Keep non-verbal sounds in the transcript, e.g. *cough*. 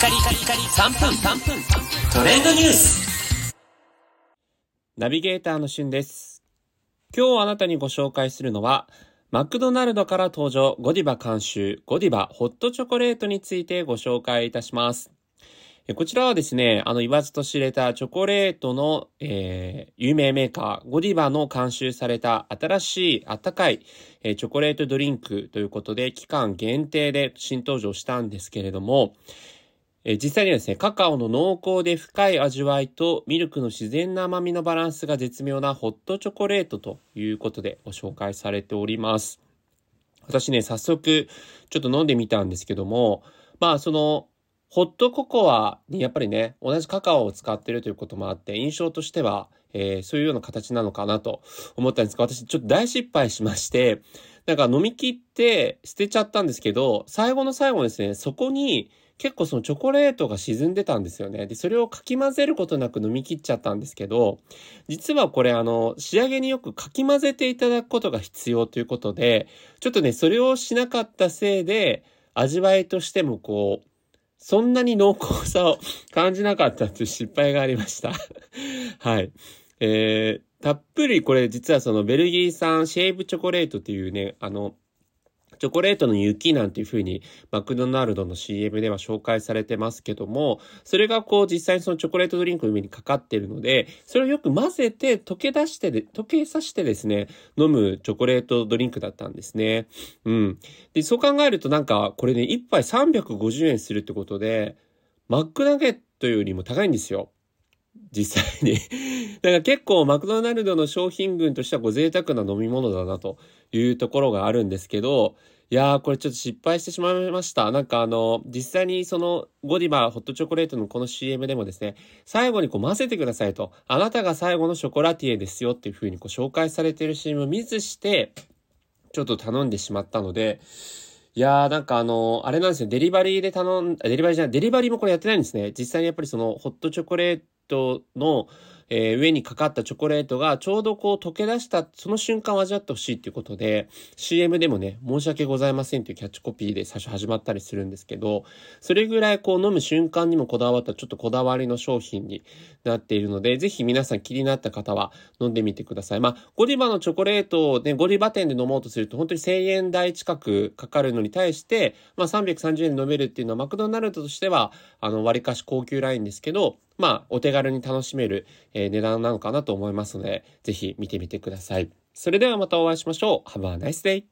カリカリカリ3分3分トレンドニュースナビゲーターのしゅんです。今日あなたにご紹介するのは、マクドナルドから登場ゴディバ監修ゴディバホットチョコレートについてご紹介いたします。こちらはですね、あの言わずと知れたチョコレートの、えー有名メーカーゴディバの監修された新しいあったかい、えーチョコレートドリンクということで期間限定で新登場したんですけれども、えー実際にはですね、カカオの濃厚で深い味わいとミルクの自然な甘みのバランスが絶妙なホットチョコレートということでご紹介されております。私ね、早速ちょっと飲んでみたんですけども、まあその、ホットココアにやっぱりね、同じカカオを使ってるということもあって、印象としては、えーそういうような形なのかなと思ったんですが、私ちょっと大失敗しまして、なんか飲み切って捨てちゃったんですけど、最後の最後ですね、そこに結構そのチョコレートが沈んでたんですよね。で、それをかき混ぜることなく飲み切っちゃったんですけど、実はこれあの、仕上げによくかき混ぜていただくことが必要ということで、ちょっとね、それをしなかったせいで、味わいとしてもこう、そんなに濃厚さを *laughs* 感じなかったという失敗がありました。はい。えー、たっぷりこれ実はそのベルギー産シェイブチョコレートっていうね、あの、チョコレートの雪なんていう風にマクドナルドの CM では紹介されてますけども、それがこう実際にそのチョコレートドリンクの上にかかってるので、それをよく混ぜて溶け出してで、溶けさせてですね、飲むチョコレートドリンクだったんですね。うん。で、そう考えるとなんかこれね、1杯350円するってことで、マックナゲットよりも高いんですよ。実際に。*laughs* だから結構マクドナルドの商品群としてはこう贅沢な飲み物だなというところがあるんですけど、いやーこれちょっと失敗してしまいました。なんかあの、実際にそのゴディバホットチョコレートのこの CM でもですね、最後にこう混ぜてくださいと、あなたが最後のショコラティエですよっていう風にこう紹介されてる CM を見ずして、ちょっと頼んでしまったので、いやーなんかあの、あれなんですよ、デリバリーで頼ん、デリバリーじゃない、デリバリーもこれやってないんですね。実際にやっぱりそのホットチョコレートの、えー上にかかったチョコレートがちょうどこう溶け出したその瞬間を味わってほしいっていうことで CM でもね申し訳ございませんっていうキャッチコピーで最初始まったりするんですけどそれぐらいこう飲む瞬間にもこだわったちょっとこだわりの商品になっているのでぜひ皆さん気になった方は飲んでみてください。まあゴディバのチョコレートをねゴディバ店で飲もうとすると本当に1000円台近くかかるのに対してまあ330円で飲めるっていうのはマクドナルドとしてはあの割かし高級ラインですけどまあ、お手軽に楽しめる、えー値段なのかなと思いますので、ぜひ見てみてください。それではまたお会いしましょう。Have a nice day!